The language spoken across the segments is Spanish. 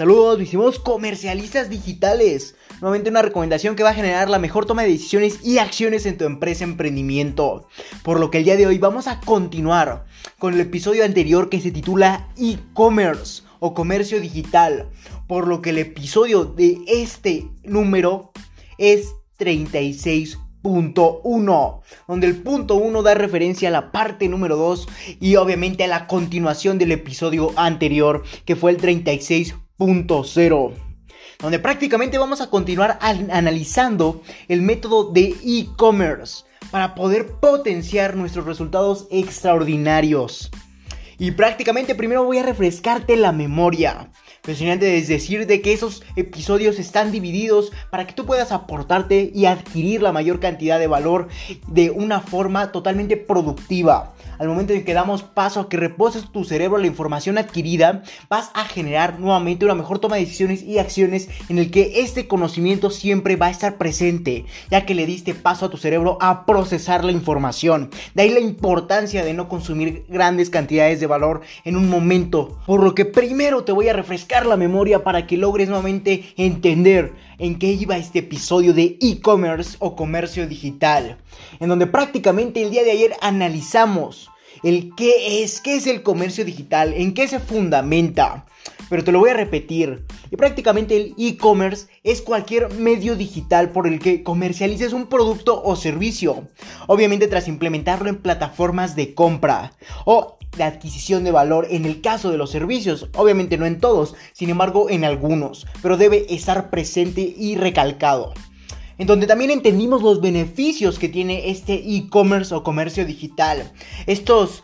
Saludos, mis comercialistas digitales. Nuevamente una recomendación que va a generar la mejor toma de decisiones y acciones en tu empresa emprendimiento. Por lo que el día de hoy vamos a continuar con el episodio anterior que se titula e-commerce o comercio digital. Por lo que el episodio de este número es 36.1, donde el punto 1 da referencia a la parte número 2 y obviamente a la continuación del episodio anterior que fue el 36 donde prácticamente vamos a continuar analizando el método de e-commerce para poder potenciar nuestros resultados extraordinarios. Y prácticamente primero voy a refrescarte la memoria. Impresionante es decir de que esos episodios están divididos para que tú puedas aportarte y adquirir la mayor cantidad de valor de una forma totalmente productiva al momento en que damos paso a que reposes tu cerebro la información adquirida, vas a generar nuevamente una mejor toma de decisiones y acciones en el que este conocimiento siempre va a estar presente, ya que le diste paso a tu cerebro a procesar la información. De ahí la importancia de no consumir grandes cantidades de valor en un momento, por lo que primero te voy a refrescar la memoria para que logres nuevamente entender en qué iba este episodio de e-commerce o comercio digital, en donde prácticamente el día de ayer analizamos el qué es, qué es el comercio digital, en qué se fundamenta. Pero te lo voy a repetir. Y prácticamente el e-commerce es cualquier medio digital por el que comercialices un producto o servicio. Obviamente tras implementarlo en plataformas de compra o de adquisición de valor en el caso de los servicios. Obviamente no en todos, sin embargo en algunos. Pero debe estar presente y recalcado en donde también entendimos los beneficios que tiene este e-commerce o comercio digital. Estos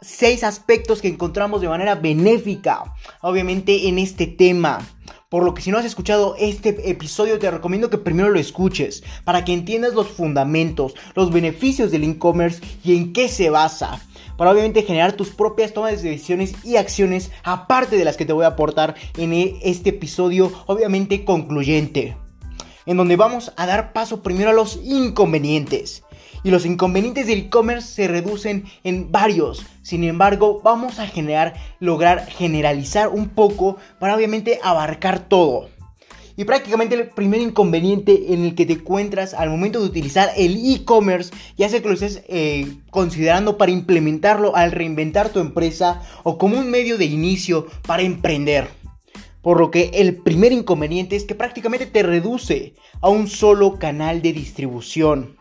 seis aspectos que encontramos de manera benéfica, obviamente, en este tema. Por lo que si no has escuchado este episodio te recomiendo que primero lo escuches para que entiendas los fundamentos, los beneficios del e-commerce y en qué se basa. Para obviamente generar tus propias tomas de decisiones y acciones aparte de las que te voy a aportar en este episodio obviamente concluyente en donde vamos a dar paso primero a los inconvenientes. Y los inconvenientes del e-commerce se reducen en varios. Sin embargo, vamos a generar, lograr generalizar un poco para obviamente abarcar todo. Y prácticamente el primer inconveniente en el que te encuentras al momento de utilizar el e-commerce, ya sea que lo estés eh, considerando para implementarlo al reinventar tu empresa o como un medio de inicio para emprender. Por lo que el primer inconveniente es que prácticamente te reduce a un solo canal de distribución.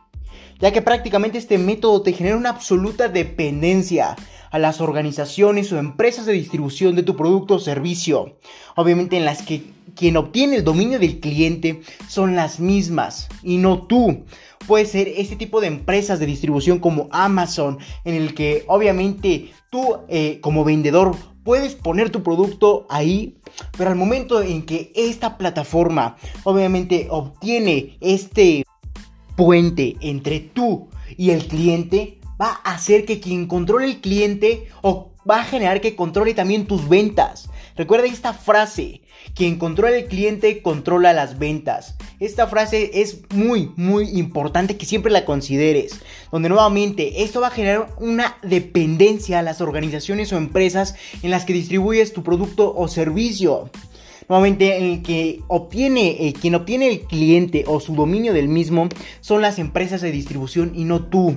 Ya que prácticamente este método te genera una absoluta dependencia a las organizaciones o empresas de distribución de tu producto o servicio. Obviamente en las que quien obtiene el dominio del cliente son las mismas y no tú. Puede ser este tipo de empresas de distribución como Amazon, en el que obviamente tú eh, como vendedor puedes poner tu producto ahí, pero al momento en que esta plataforma obviamente obtiene este puente entre tú y el cliente, va a hacer que quien controle el cliente o va a generar que controle también tus ventas. Recuerda esta frase, quien controla el cliente controla las ventas. Esta frase es muy, muy importante que siempre la consideres. Donde nuevamente esto va a generar una dependencia a las organizaciones o empresas en las que distribuyes tu producto o servicio. Nuevamente, el que obtiene, quien obtiene el cliente o su dominio del mismo son las empresas de distribución y no tú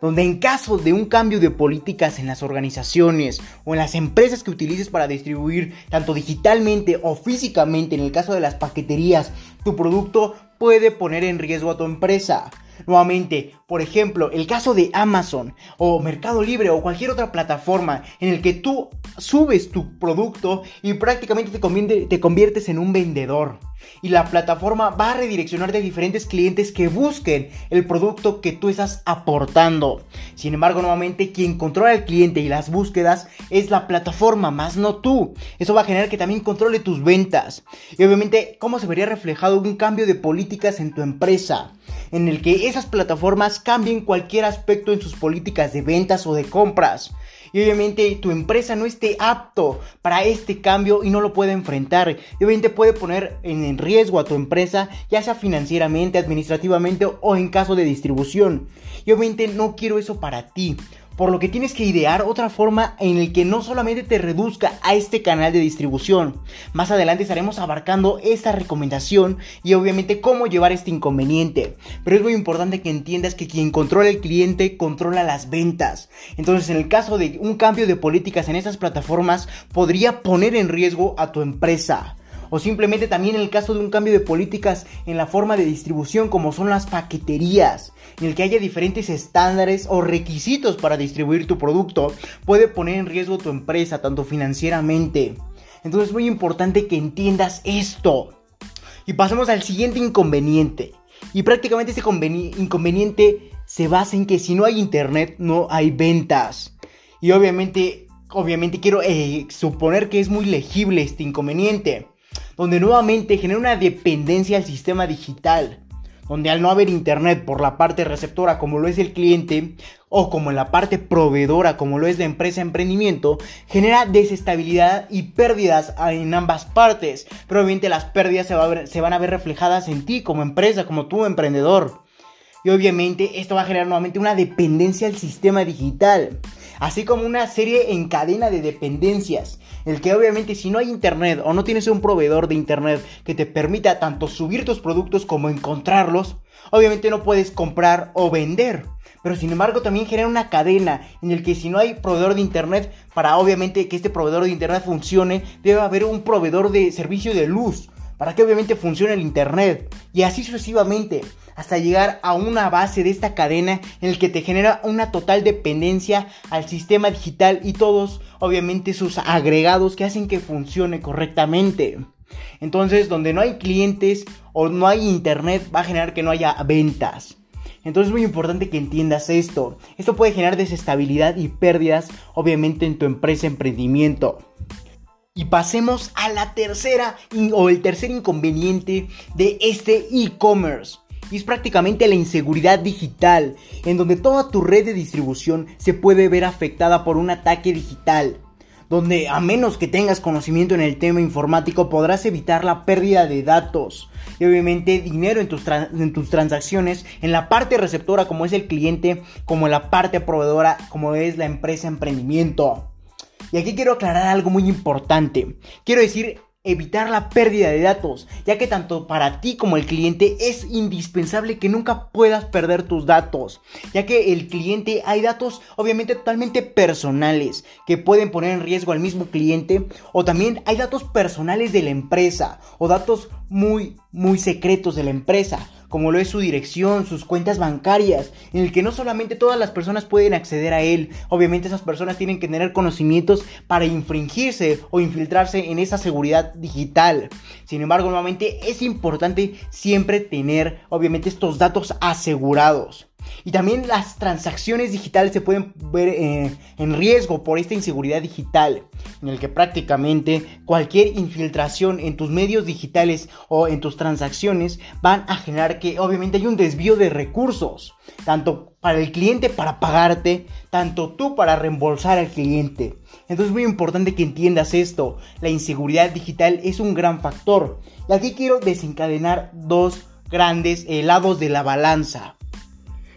donde en caso de un cambio de políticas en las organizaciones o en las empresas que utilices para distribuir tanto digitalmente o físicamente, en el caso de las paqueterías, tu producto puede poner en riesgo a tu empresa. Nuevamente, por ejemplo, el caso de Amazon o Mercado Libre o cualquier otra plataforma en el que tú subes tu producto y prácticamente te, te conviertes en un vendedor. Y la plataforma va a redireccionarte a diferentes clientes que busquen el producto que tú estás aportando. Sin embargo, nuevamente, quien controla el cliente y las búsquedas es la plataforma, más no tú. Eso va a generar que también controle tus ventas. Y obviamente, ¿cómo se vería reflejado un cambio de políticas en tu empresa? En el que esas plataformas cambien cualquier aspecto en sus políticas de ventas o de compras y obviamente tu empresa no esté apto para este cambio y no lo puede enfrentar. Obviamente puede poner en riesgo a tu empresa, ya sea financieramente, administrativamente o en caso de distribución. Obviamente no quiero eso para ti. Por lo que tienes que idear otra forma en el que no solamente te reduzca a este canal de distribución. Más adelante estaremos abarcando esta recomendación y obviamente cómo llevar este inconveniente. Pero es muy importante que entiendas que quien controla el cliente controla las ventas. Entonces en el caso de un cambio de políticas en estas plataformas podría poner en riesgo a tu empresa o simplemente también en el caso de un cambio de políticas en la forma de distribución como son las paqueterías, en el que haya diferentes estándares o requisitos para distribuir tu producto, puede poner en riesgo tu empresa tanto financieramente. Entonces es muy importante que entiendas esto. Y pasemos al siguiente inconveniente. Y prácticamente este inconveniente se basa en que si no hay internet no hay ventas. Y obviamente, obviamente quiero eh, suponer que es muy legible este inconveniente donde nuevamente genera una dependencia al sistema digital, donde al no haber internet por la parte receptora como lo es el cliente, o como en la parte proveedora como lo es la empresa emprendimiento, genera desestabilidad y pérdidas en ambas partes. Pero obviamente las pérdidas se, se van a ver reflejadas en ti como empresa, como tú emprendedor. Y obviamente esto va a generar nuevamente una dependencia al sistema digital, así como una serie en cadena de dependencias el que obviamente si no hay internet o no tienes un proveedor de internet que te permita tanto subir tus productos como encontrarlos, obviamente no puedes comprar o vender. Pero sin embargo también genera una cadena en el que si no hay proveedor de internet, para obviamente que este proveedor de internet funcione, debe haber un proveedor de servicio de luz para que obviamente funcione el internet y así sucesivamente hasta llegar a una base de esta cadena en el que te genera una total dependencia al sistema digital y todos obviamente sus agregados que hacen que funcione correctamente. Entonces, donde no hay clientes o no hay internet, va a generar que no haya ventas. Entonces es muy importante que entiendas esto. Esto puede generar desestabilidad y pérdidas, obviamente, en tu empresa emprendimiento. Y pasemos a la tercera o el tercer inconveniente de este e-commerce y es prácticamente la inseguridad digital, en donde toda tu red de distribución se puede ver afectada por un ataque digital, donde a menos que tengas conocimiento en el tema informático podrás evitar la pérdida de datos y obviamente dinero en tus, en tus transacciones en la parte receptora como es el cliente, como en la parte proveedora como es la empresa emprendimiento. Y aquí quiero aclarar algo muy importante. Quiero decir evitar la pérdida de datos, ya que tanto para ti como el cliente es indispensable que nunca puedas perder tus datos, ya que el cliente hay datos obviamente totalmente personales que pueden poner en riesgo al mismo cliente o también hay datos personales de la empresa o datos muy muy secretos de la empresa como lo es su dirección, sus cuentas bancarias, en el que no solamente todas las personas pueden acceder a él, obviamente esas personas tienen que tener conocimientos para infringirse o infiltrarse en esa seguridad digital. Sin embargo, nuevamente es importante siempre tener, obviamente, estos datos asegurados. Y también las transacciones digitales se pueden ver eh, en riesgo por esta inseguridad digital, en el que prácticamente cualquier infiltración en tus medios digitales o en tus transacciones van a generar que obviamente hay un desvío de recursos, tanto para el cliente para pagarte, tanto tú para reembolsar al cliente. Entonces es muy importante que entiendas esto, la inseguridad digital es un gran factor. Y aquí quiero desencadenar dos grandes lados de la balanza.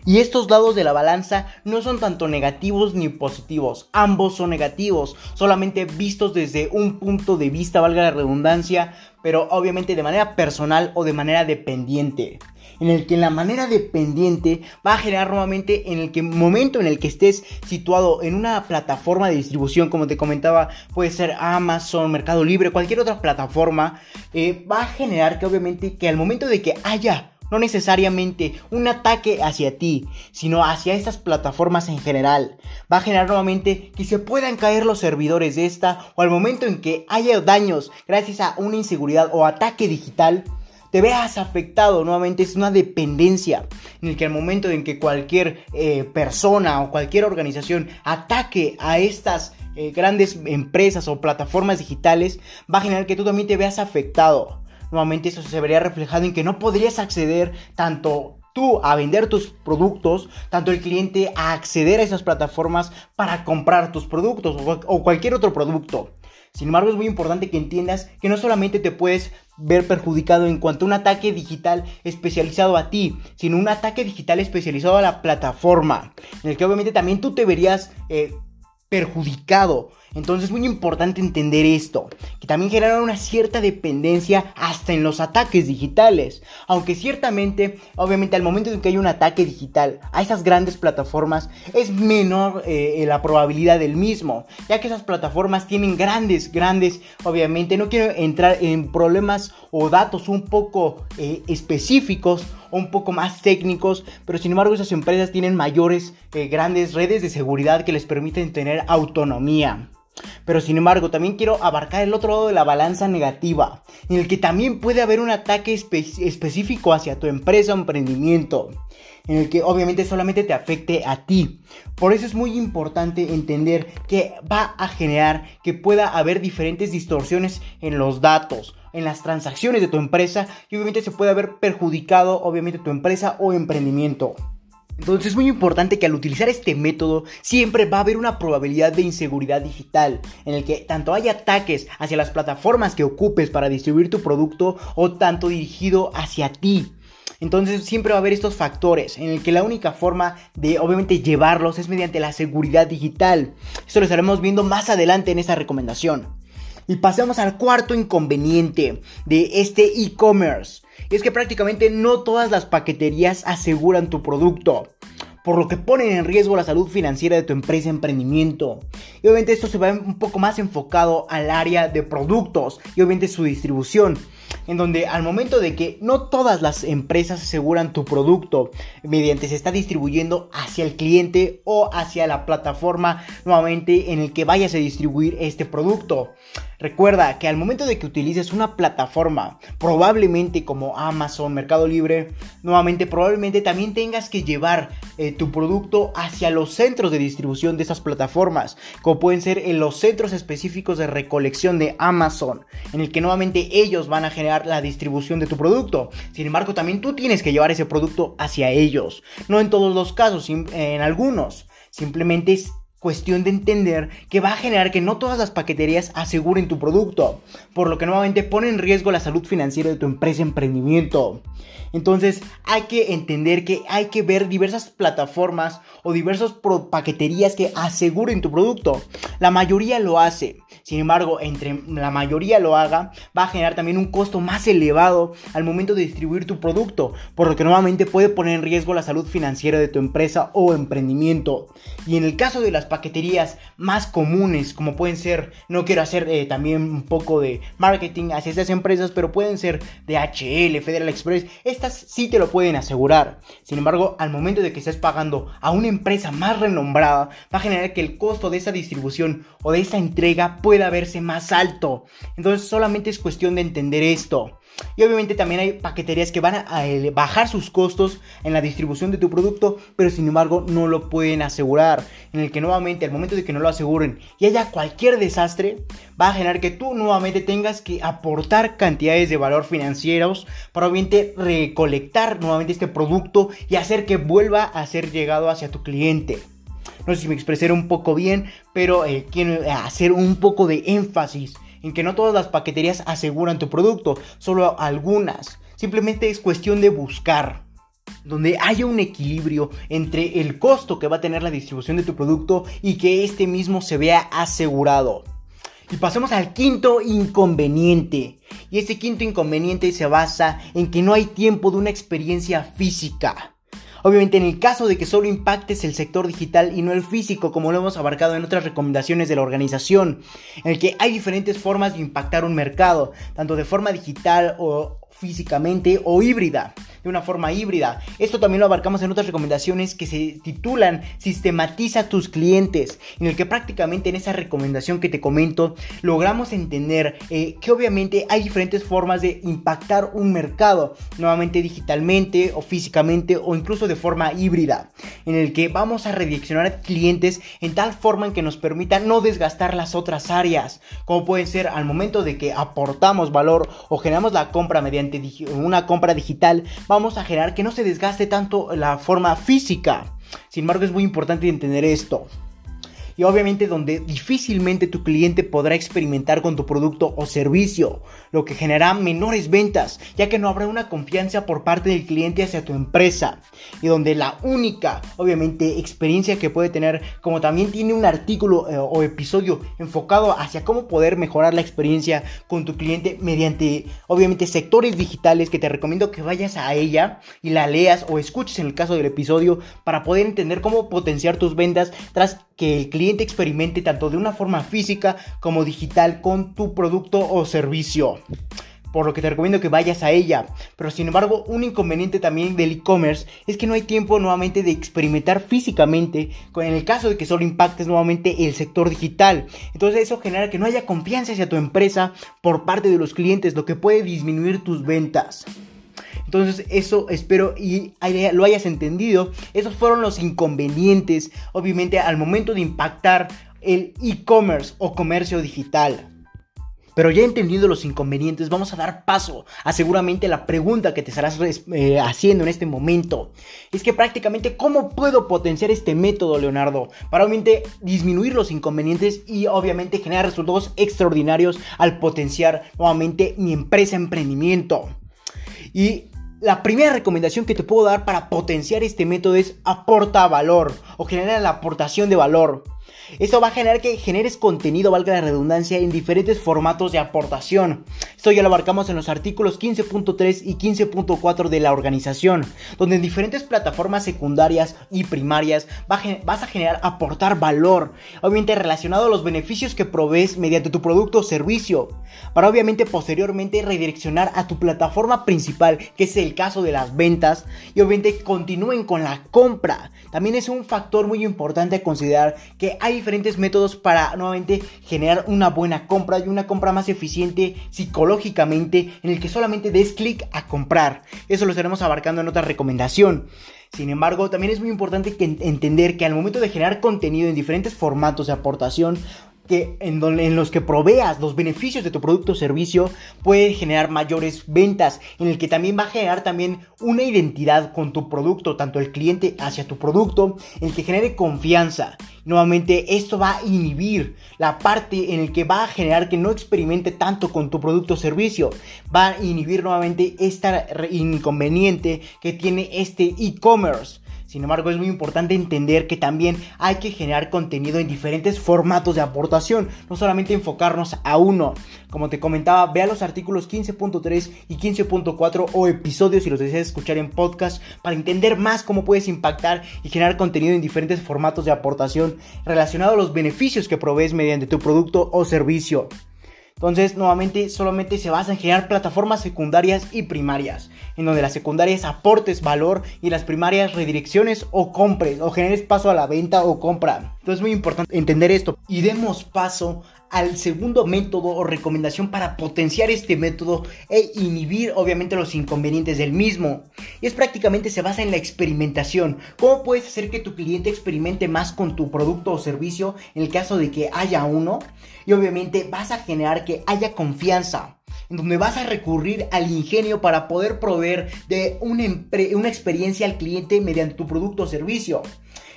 Y estos lados de la balanza no son tanto negativos ni positivos, ambos son negativos, solamente vistos desde un punto de vista, valga la redundancia, pero obviamente de manera personal o de manera dependiente. En el que la manera dependiente va a generar nuevamente en el que momento en el que estés situado en una plataforma de distribución, como te comentaba, puede ser Amazon, Mercado Libre, cualquier otra plataforma, eh, va a generar que obviamente que al momento de que haya no necesariamente un ataque hacia ti, sino hacia estas plataformas en general. Va a generar nuevamente que se puedan caer los servidores de esta o al momento en que haya daños gracias a una inseguridad o ataque digital, te veas afectado nuevamente es una dependencia en el que al momento en que cualquier eh, persona o cualquier organización ataque a estas eh, grandes empresas o plataformas digitales va a generar que tú también te veas afectado nuevamente eso se vería reflejado en que no podrías acceder tanto tú a vender tus productos, tanto el cliente a acceder a esas plataformas para comprar tus productos o, cualquier otro producto. Sin embargo, es muy importante que entiendas que no solamente te puedes ver perjudicado en cuanto a un ataque digital especializado a ti, sino un ataque digital especializado a la plataforma, en el que obviamente también tú te verías eh, perjudicado. Entonces es muy importante entender esto, que también genera una cierta dependencia hasta en los ataques digitales. Aunque ciertamente, obviamente al momento en que hay un ataque digital a esas grandes plataformas es menor eh, la probabilidad del mismo, ya que esas plataformas tienen grandes, grandes, obviamente no quiero entrar en problemas o datos un poco eh, específicos un poco más técnicos, pero sin embargo esas empresas tienen mayores, eh, grandes redes de seguridad que les permiten tener autonomía. Pero sin embargo, también quiero abarcar el otro lado de la balanza negativa, en el que también puede haber un ataque específico hacia tu empresa o emprendimiento, en el que obviamente solamente te afecte a ti. Por eso es muy importante entender que va a generar que pueda haber diferentes distorsiones en los datos, en las transacciones de tu empresa y obviamente se puede haber perjudicado obviamente tu empresa o emprendimiento. Entonces es muy importante que al utilizar este método siempre va a haber una probabilidad de inseguridad digital en el que tanto hay ataques hacia las plataformas que ocupes para distribuir tu producto o tanto dirigido hacia ti. Entonces siempre va a haber estos factores en el que la única forma de obviamente llevarlos es mediante la seguridad digital. Esto lo estaremos viendo más adelante en esta recomendación. Y pasemos al cuarto inconveniente de este e-commerce. Es que prácticamente no todas las paqueterías aseguran tu producto por lo que ponen en riesgo la salud financiera de tu empresa emprendimiento. Y obviamente esto se va un poco más enfocado al área de productos y obviamente su distribución en donde al momento de que no todas las empresas aseguran tu producto mediante se está distribuyendo hacia el cliente o hacia la plataforma nuevamente en el que vayas a distribuir este producto. Recuerda que al momento de que utilices una plataforma, probablemente como Amazon, Mercado Libre, nuevamente probablemente también tengas que llevar eh, tu producto hacia los centros de distribución de esas plataformas, como pueden ser en los centros específicos de recolección de Amazon, en el que nuevamente ellos van a generar la distribución de tu producto. Sin embargo, también tú tienes que llevar ese producto hacia ellos. No en todos los casos, en algunos. Simplemente es cuestión de entender que va a generar que no todas las paqueterías aseguren tu producto, por lo que nuevamente pone en riesgo la salud financiera de tu empresa emprendimiento. Entonces hay que entender que hay que ver diversas plataformas o diversas paqueterías que aseguren tu producto. La mayoría lo hace. Sin embargo, entre la mayoría lo haga, va a generar también un costo más elevado al momento de distribuir tu producto, por lo que nuevamente puede poner en riesgo la salud financiera de tu empresa o emprendimiento. Y en el caso de las paqueterías más comunes, como pueden ser, no quiero hacer eh, también un poco de marketing hacia estas empresas, pero pueden ser DHL, Federal Express, sí te lo pueden asegurar. Sin embargo, al momento de que estés pagando a una empresa más renombrada, va a generar que el costo de esa distribución o de esa entrega pueda verse más alto. Entonces solamente es cuestión de entender esto. Y obviamente también hay paqueterías que van a bajar sus costos en la distribución de tu producto, pero sin embargo no lo pueden asegurar. En el que al momento de que no lo aseguren y haya cualquier desastre, va a generar que tú nuevamente tengas que aportar cantidades de valor financieros para obviamente recolectar nuevamente este producto y hacer que vuelva a ser llegado hacia tu cliente. No sé si me expresé un poco bien, pero eh, quiero hacer un poco de énfasis en que no todas las paqueterías aseguran tu producto, solo algunas. Simplemente es cuestión de buscar donde haya un equilibrio entre el costo que va a tener la distribución de tu producto y que este mismo se vea asegurado. Y pasemos al quinto inconveniente. Y este quinto inconveniente se basa en que no hay tiempo de una experiencia física. Obviamente en el caso de que solo impactes el sector digital y no el físico, como lo hemos abarcado en otras recomendaciones de la organización, en el que hay diferentes formas de impactar un mercado, tanto de forma digital o físicamente o híbrida de una forma híbrida. Esto también lo abarcamos en otras recomendaciones que se titulan Sistematiza tus clientes, en el que prácticamente en esa recomendación que te comento logramos entender eh, que obviamente hay diferentes formas de impactar un mercado, nuevamente digitalmente o físicamente o incluso de forma híbrida, en el que vamos a redireccionar clientes en tal forma en que nos permita no desgastar las otras áreas, como pueden ser al momento de que aportamos valor o generamos la compra mediante una compra digital, vamos a generar que no se desgaste tanto la forma física. Sin embargo, es muy importante entender esto. Y obviamente donde difícilmente tu cliente podrá experimentar con tu producto o servicio, lo que generará menores ventas, ya que no habrá una confianza por parte del cliente hacia tu empresa y donde la única, obviamente, experiencia que puede tener, como también tiene un artículo eh, o episodio enfocado hacia cómo poder mejorar la experiencia con tu cliente mediante, obviamente, sectores digitales que te recomiendo que vayas a ella y la leas o escuches en el caso del episodio para poder entender cómo potenciar tus ventas tras que el cliente experimente tanto de una forma física como digital con tu producto o servicio por lo que te recomiendo que vayas a ella. Pero sin embargo, un inconveniente también del e-commerce es que no hay tiempo nuevamente de experimentar físicamente, en el caso de que solo impactes nuevamente el sector digital. Entonces eso genera que no haya confianza hacia tu empresa por parte de los clientes, lo que puede disminuir tus ventas. Entonces eso espero y lo hayas entendido. Esos fueron los inconvenientes, obviamente, al momento de impactar el e-commerce o comercio digital. Pero ya entendiendo los inconvenientes, vamos a dar paso a seguramente la pregunta que te estarás eh, haciendo en este momento. Es que prácticamente, ¿cómo puedo potenciar este método, Leonardo? Para obviamente disminuir los inconvenientes y obviamente generar resultados extraordinarios al potenciar nuevamente mi empresa emprendimiento. Y la primera recomendación que te puedo dar para potenciar este método es aporta valor o genera la aportación de valor. Esto va a generar que generes contenido, valga la redundancia, en diferentes formatos de aportación. Esto ya lo abarcamos en los artículos 15.3 y 15.4 de la organización, donde en diferentes plataformas secundarias y primarias vas a generar aportar valor, obviamente relacionado a los beneficios que provees mediante tu producto o servicio, para obviamente posteriormente redireccionar a tu plataforma principal, que es el caso de las ventas, y obviamente continúen con la compra. También es un factor muy importante considerar que hay diferentes métodos para nuevamente generar una buena compra y una compra más eficiente psicológicamente en el que solamente des clic a comprar. Eso lo estaremos abarcando en otra recomendación. Sin embargo, también es muy importante entender que al momento de generar contenido en diferentes formatos de aportación, que en, en, los que proveas los beneficios de tu producto o servicio puede generar mayores ventas, en el que también va a generar también una identidad con tu producto, tanto el cliente hacia tu producto, en el que genere confianza. Nuevamente, esto va a inhibir la parte en el que va a generar que no experimente tanto con tu producto o servicio. Va a inhibir nuevamente esta inconveniente que tiene este e-commerce sin embargo, es muy importante entender que también hay que generar contenido en diferentes formatos de aportación, no solamente enfocarnos a uno. Como te comentaba, vea los artículos 15.3 y 15.4 o episodios si los deseas escuchar en podcast para entender más cómo puedes impactar y generar contenido en diferentes formatos de aportación relacionado a los beneficios que provees mediante tu producto o servicio. Entonces, nuevamente, solamente se basa en generar plataformas secundarias y primarias, en donde las secundarias aportes valor y las primarias redirecciones o compres, o generes paso a la venta o compra. Entonces, es muy importante entender esto. Y demos paso al segundo método o recomendación para potenciar este método e inhibir obviamente los inconvenientes del mismo. Y es prácticamente se basa en la experimentación. ¿Cómo puedes hacer que tu cliente experimente más con tu producto o servicio en el caso de que haya uno? Y obviamente vas a generar que haya confianza en donde vas a recurrir al ingenio para poder proveer de una, una experiencia al cliente mediante tu producto o servicio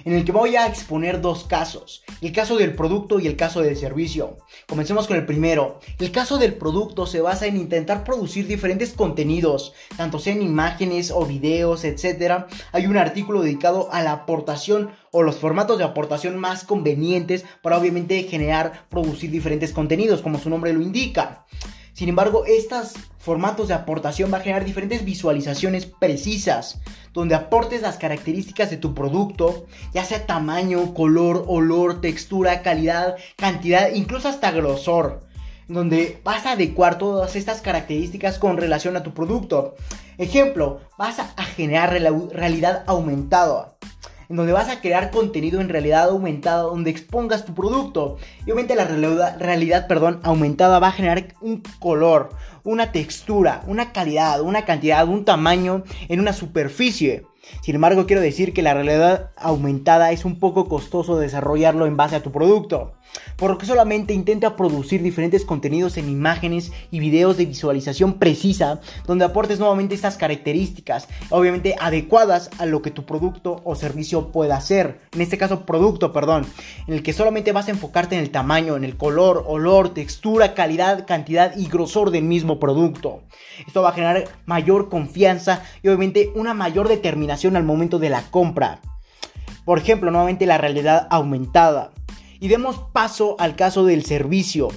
en el que voy a exponer dos casos, el caso del producto y el caso del servicio. Comencemos con el primero. El caso del producto se basa en intentar producir diferentes contenidos, tanto sean imágenes o videos, etc. Hay un artículo dedicado a la aportación o los formatos de aportación más convenientes para obviamente generar, producir diferentes contenidos, como su nombre lo indica. Sin embargo, estos formatos de aportación van a generar diferentes visualizaciones precisas, donde aportes las características de tu producto, ya sea tamaño, color, olor, textura, calidad, cantidad, incluso hasta grosor, donde vas a adecuar todas estas características con relación a tu producto. Ejemplo, vas a generar realidad aumentada en donde vas a crear contenido en realidad aumentada, donde expongas tu producto. Y obviamente la realidad, perdón, aumentada va a generar un color, una textura, una calidad, una cantidad, un tamaño en una superficie. Sin embargo, quiero decir que la realidad aumentada es un poco costoso desarrollarlo en base a tu producto, por lo que solamente intenta producir diferentes contenidos en imágenes y videos de visualización precisa, donde aportes nuevamente estas características, obviamente adecuadas a lo que tu producto o servicio pueda hacer. En este caso, producto, perdón, en el que solamente vas a enfocarte en el tamaño, en el color, olor, textura, calidad, cantidad y grosor del mismo producto. Esto va a generar mayor confianza y obviamente una mayor determinación al momento de la compra. Por ejemplo, nuevamente la realidad aumentada. Y demos paso al caso del servicio.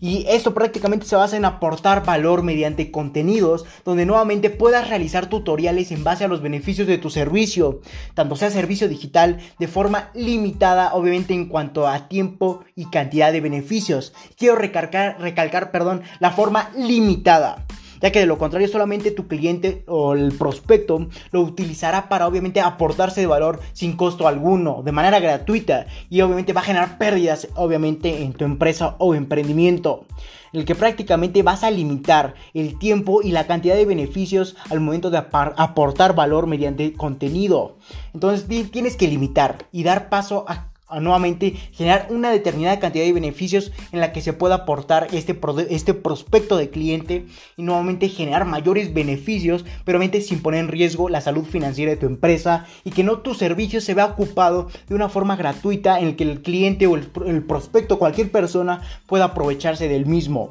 Y esto prácticamente se basa en aportar valor mediante contenidos donde nuevamente puedas realizar tutoriales en base a los beneficios de tu servicio, tanto sea servicio digital de forma limitada, obviamente en cuanto a tiempo y cantidad de beneficios. Quiero recalcar, recalcar perdón, la forma limitada ya que de lo contrario solamente tu cliente o el prospecto lo utilizará para obviamente aportarse de valor sin costo alguno, de manera gratuita y obviamente va a generar pérdidas obviamente en tu empresa o emprendimiento el que prácticamente vas a limitar el tiempo y la cantidad de beneficios al momento de aportar valor mediante contenido. Entonces tienes que limitar y dar paso a a nuevamente generar una determinada cantidad de beneficios en la que se pueda aportar este, este prospecto de cliente y nuevamente generar mayores beneficios, pero obviamente sin poner en riesgo la salud financiera de tu empresa y que no tu servicio se vea ocupado de una forma gratuita en el que el cliente o el, el prospecto, cualquier persona pueda aprovecharse del mismo.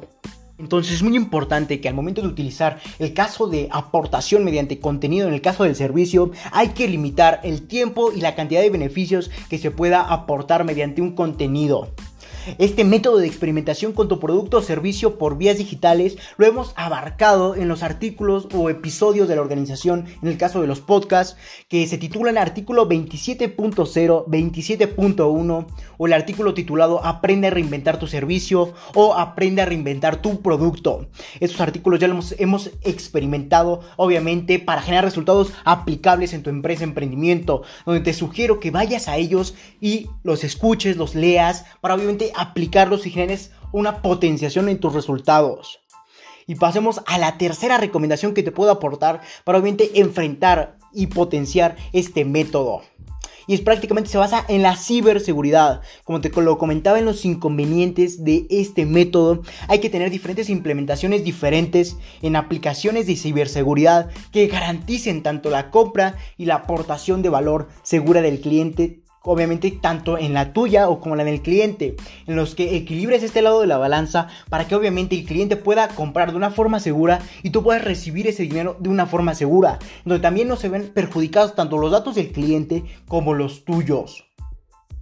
Entonces es muy importante que al momento de utilizar el caso de aportación mediante contenido en el caso del servicio, hay que limitar el tiempo y la cantidad de beneficios que se pueda aportar mediante un contenido. Este método de experimentación con tu producto o servicio por vías digitales lo hemos abarcado en los artículos o episodios de la organización, en el caso de los podcasts, que se titulan artículo 27.0, 27.1 o el artículo titulado Aprende a reinventar tu servicio o Aprende a reinventar tu producto. Estos artículos ya los hemos, experimentado, obviamente, para generar resultados aplicables en tu empresa, emprendimiento, donde te sugiero que vayas a ellos y los escuches, los leas, para obviamente aplicarlos y generes una potenciación en tus resultados. Y pasemos a la tercera recomendación que te puedo aportar para obviamente enfrentar y potenciar este método. Y es prácticamente se basa en la ciberseguridad. Como te lo comentaba en los inconvenientes de este método, hay que tener diferentes implementaciones diferentes en aplicaciones de ciberseguridad que garanticen tanto la compra y la aportación de valor segura del cliente obviamente tanto en la tuya o como la del cliente, en los que equilibres este lado de la balanza para que obviamente el cliente pueda comprar de una forma segura y tú puedas recibir ese dinero de una forma segura, donde también no se ven perjudicados tanto los datos del cliente como los tuyos.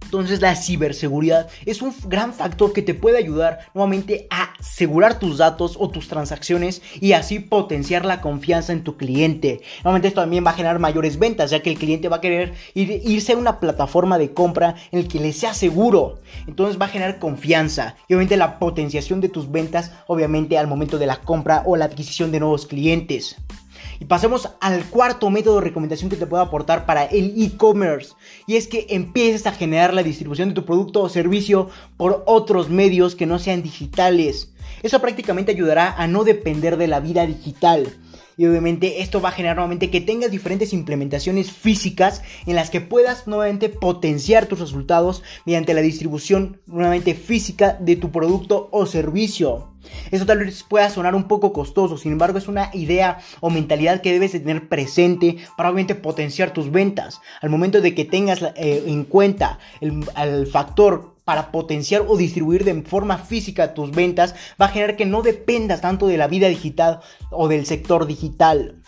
Entonces la ciberseguridad es un gran factor que te puede ayudar nuevamente a asegurar tus datos o tus transacciones y así potenciar la confianza en tu cliente. Nuevamente esto también va a generar mayores ventas ya que el cliente va a querer irse a una plataforma de compra en el que le sea seguro. Entonces va a generar confianza y obviamente la potenciación de tus ventas obviamente al momento de la compra o la adquisición de nuevos clientes. Y pasemos al cuarto método de recomendación que te puedo aportar para el e-commerce. Y es que empieces a generar la distribución de tu producto o servicio por otros medios que no sean digitales. Eso prácticamente ayudará a no depender de la vida digital. Y obviamente esto va a generar nuevamente que tengas diferentes implementaciones físicas en las que puedas nuevamente potenciar tus resultados mediante la distribución nuevamente física de tu producto o servicio. Esto tal vez pueda sonar un poco costoso, sin embargo es una idea o mentalidad que debes de tener presente para obviamente potenciar tus ventas. Al momento de que tengas eh, en cuenta el, el factor para potenciar o distribuir de forma física tus ventas va a generar que no dependas tanto de la vida digital o del sector digital.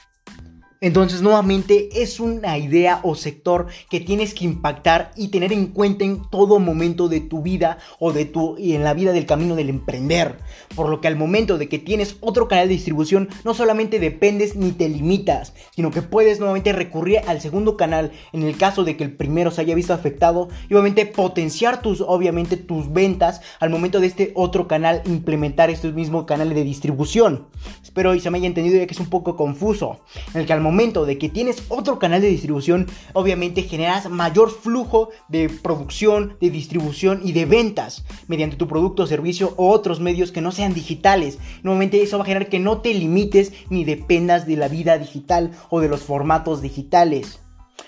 Entonces, nuevamente, es una idea o sector que tienes que impactar y tener en cuenta en todo momento de tu vida o de tu y en la vida del camino del emprender. Por lo que al momento de que tienes otro canal de distribución, no solamente dependes ni te limitas, sino que puedes nuevamente recurrir al segundo canal en el caso de que el primero se haya visto afectado y obviamente potenciar tus obviamente tus ventas al momento de este otro canal implementar estos mismos canales de distribución. Espero y se me haya entendido ya que es un poco confuso, en el que al de que tienes otro canal de distribución, obviamente generas mayor flujo de producción, de distribución y de ventas mediante tu producto servicio o otros medios que no sean digitales. Nuevamente eso va a generar que no te limites ni dependas de la vida digital o de los formatos digitales.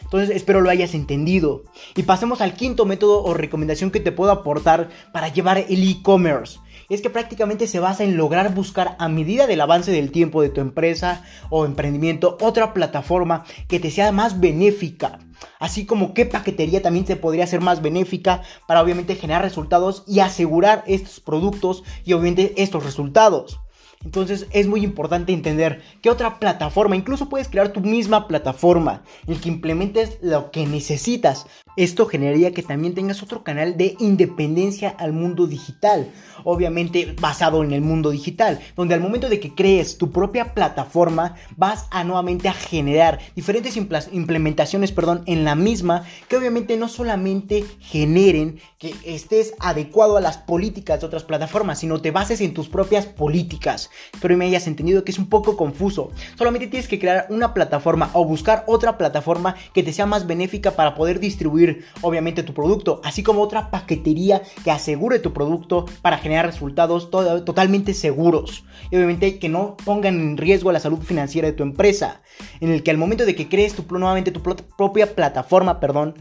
Entonces espero lo hayas entendido. Y pasemos al quinto método o recomendación que te puedo aportar para llevar el e-commerce es que prácticamente se basa en lograr buscar a medida del avance del tiempo de tu empresa o emprendimiento otra plataforma que te sea más benéfica. Así como qué paquetería también te podría ser más benéfica para obviamente generar resultados y asegurar estos productos y obviamente estos resultados. Entonces es muy importante entender que otra plataforma, incluso puedes crear tu misma plataforma, el que implementes lo que necesitas. Esto generaría que también tengas otro canal de independencia al mundo digital, obviamente basado en el mundo digital, donde al momento de que crees tu propia plataforma vas a nuevamente a generar diferentes implementaciones, perdón, en la misma que obviamente no solamente generen que estés adecuado a las políticas de otras plataformas, sino te bases en tus propias políticas. Espero me hayas entendido que es un poco confuso. Solamente tienes que crear una plataforma o buscar otra plataforma que te sea más benéfica para poder distribuir obviamente tu producto, así como otra paquetería que asegure tu producto para generar resultados totalmente seguros. Y obviamente que no pongan en riesgo la salud financiera de tu empresa, en el que al momento de que crees tu, nuevamente tu propia plataforma, perdón,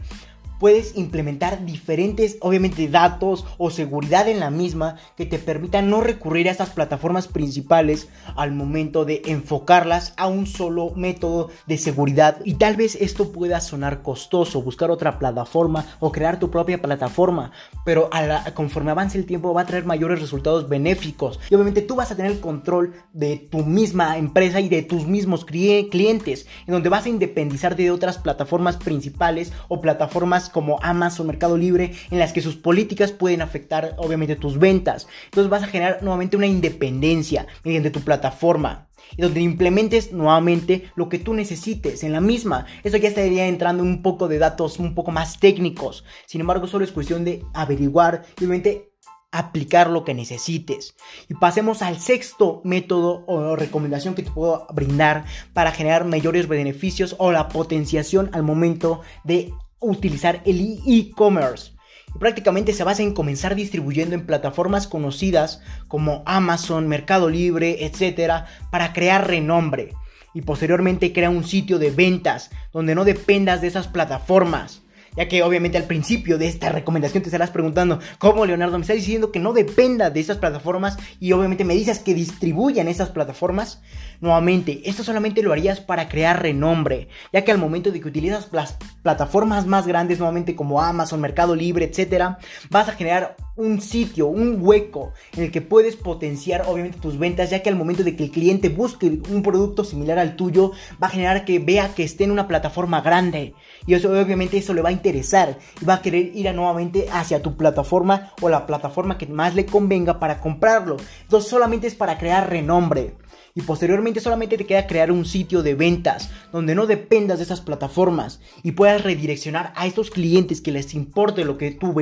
puedes implementar diferentes, obviamente, datos o seguridad en la misma que te permitan no recurrir a estas plataformas principales al momento de enfocarlas a un solo método de seguridad. Y tal vez esto pueda sonar costoso, buscar otra plataforma o crear tu propia plataforma, pero conforme avance el tiempo va a traer mayores resultados benéficos. Y obviamente tú vas a tener el control de tu misma empresa y de tus mismos clientes, en donde vas a independizarte de otras plataformas principales o plataformas como Amazon, Mercado Libre, en las que sus políticas pueden afectar obviamente tus ventas. Entonces vas a generar nuevamente una independencia mediante tu plataforma y donde implementes nuevamente lo que tú necesites en la misma. Eso ya estaría entrando en un poco de datos un poco más técnicos. Sin embargo, solo es cuestión de averiguar y obviamente aplicar lo que necesites. Y pasemos al sexto método o recomendación que te puedo brindar para generar mayores beneficios o la potenciación al momento de utilizar el e-commerce. prácticamente se basa en comenzar distribuyendo en plataformas conocidas como Amazon, Mercado Libre, etc. para crear renombre. Y posteriormente crea un sitio de ventas donde no dependas de esas plataformas. Ya que obviamente al principio de esta recomendación te estarás preguntando, ¿cómo Leonardo me está diciendo que no dependa de esas plataformas? Y obviamente me dices que distribuyan esas plataformas. Nuevamente, esto solamente lo harías para crear renombre, ya que al momento de que utilizas las plataformas más grandes, nuevamente como Amazon, Mercado Libre, etc., vas a generar un sitio, un hueco en el que puedes potenciar obviamente tus ventas, ya que al momento de que el cliente busque un producto similar al tuyo, va a generar que vea que esté en una plataforma grande. Y eso obviamente eso le va a interesar y va a querer ir nuevamente hacia tu plataforma o la plataforma que más le convenga para comprarlo. Entonces solamente es para crear renombre y posteriormente solamente te queda crear un sitio de ventas donde no dependas de esas plataformas y puedas redireccionar a estos clientes que les importe lo que tu,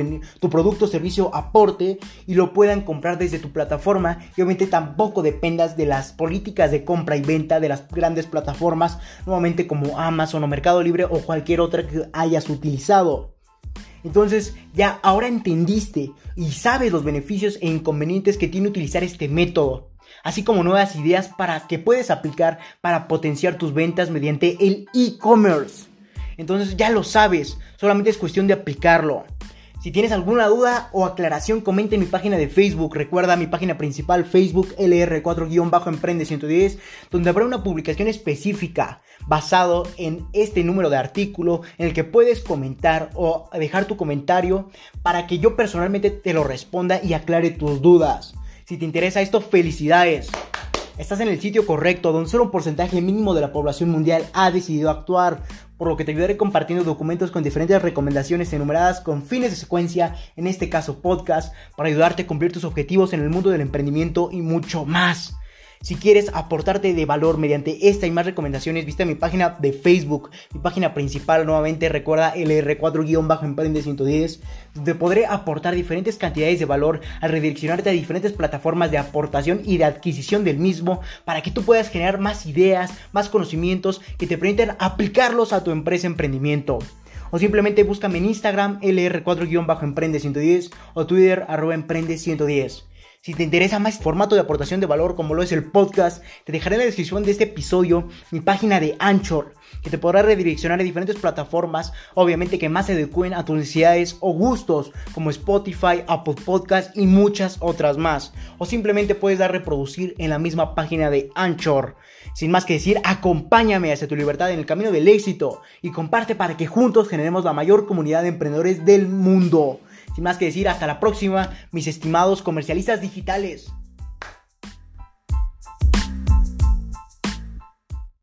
producto o servicio aporte y lo puedan comprar desde tu plataforma y obviamente tampoco dependas de las políticas de compra y venta de las grandes plataformas nuevamente como Amazon o Mercado Libre o cualquier otra que hayas utilizado. Entonces ya ahora entendiste y sabes los beneficios e inconvenientes que tiene utilizar este método así como nuevas ideas para que puedes aplicar para potenciar tus ventas mediante el e-commerce. Entonces ya lo sabes, solamente es cuestión de aplicarlo. Si tienes alguna duda o aclaración, comenta en mi página de Facebook. Recuerda mi página principal, Facebook LR4-Emprende 110, donde habrá una publicación específica basado en este número de artículo en el que puedes comentar o dejar tu comentario para que yo personalmente te lo responda y aclare tus dudas. Si te interesa esto, felicidades. Estás en el sitio correcto, donde solo un porcentaje mínimo de la población mundial ha decidido actuar, por lo que te ayudaré compartiendo documentos con diferentes recomendaciones enumeradas con fines de secuencia, en este caso podcast, para ayudarte a cumplir tus objetivos en el mundo del emprendimiento y mucho más. Si quieres aportarte de valor mediante esta y más recomendaciones, visita mi página de Facebook, mi página principal, nuevamente recuerda LR4-Emprende 110, donde podré aportar diferentes cantidades de valor al redireccionarte a diferentes plataformas de aportación y de adquisición del mismo para que tú puedas generar más ideas, más conocimientos que te permitan aplicarlos a tu empresa emprendimiento o simplemente búscame en Instagram LR4-Emprende110 o Twitter arroba Emprende110. Si te interesa más formato de aportación de valor como lo es el podcast, te dejaré en la descripción de este episodio mi página de Anchor, que te podrá redireccionar a diferentes plataformas, obviamente que más se adecuen a tus necesidades o gustos, como Spotify, Apple Podcast y muchas otras más. O simplemente puedes dar reproducir en la misma página de Anchor. Sin más que decir, acompáñame hacia tu libertad en el camino del éxito y comparte para que juntos generemos la mayor comunidad de emprendedores del mundo. Sin más que decir, hasta la próxima, mis estimados comercialistas digitales.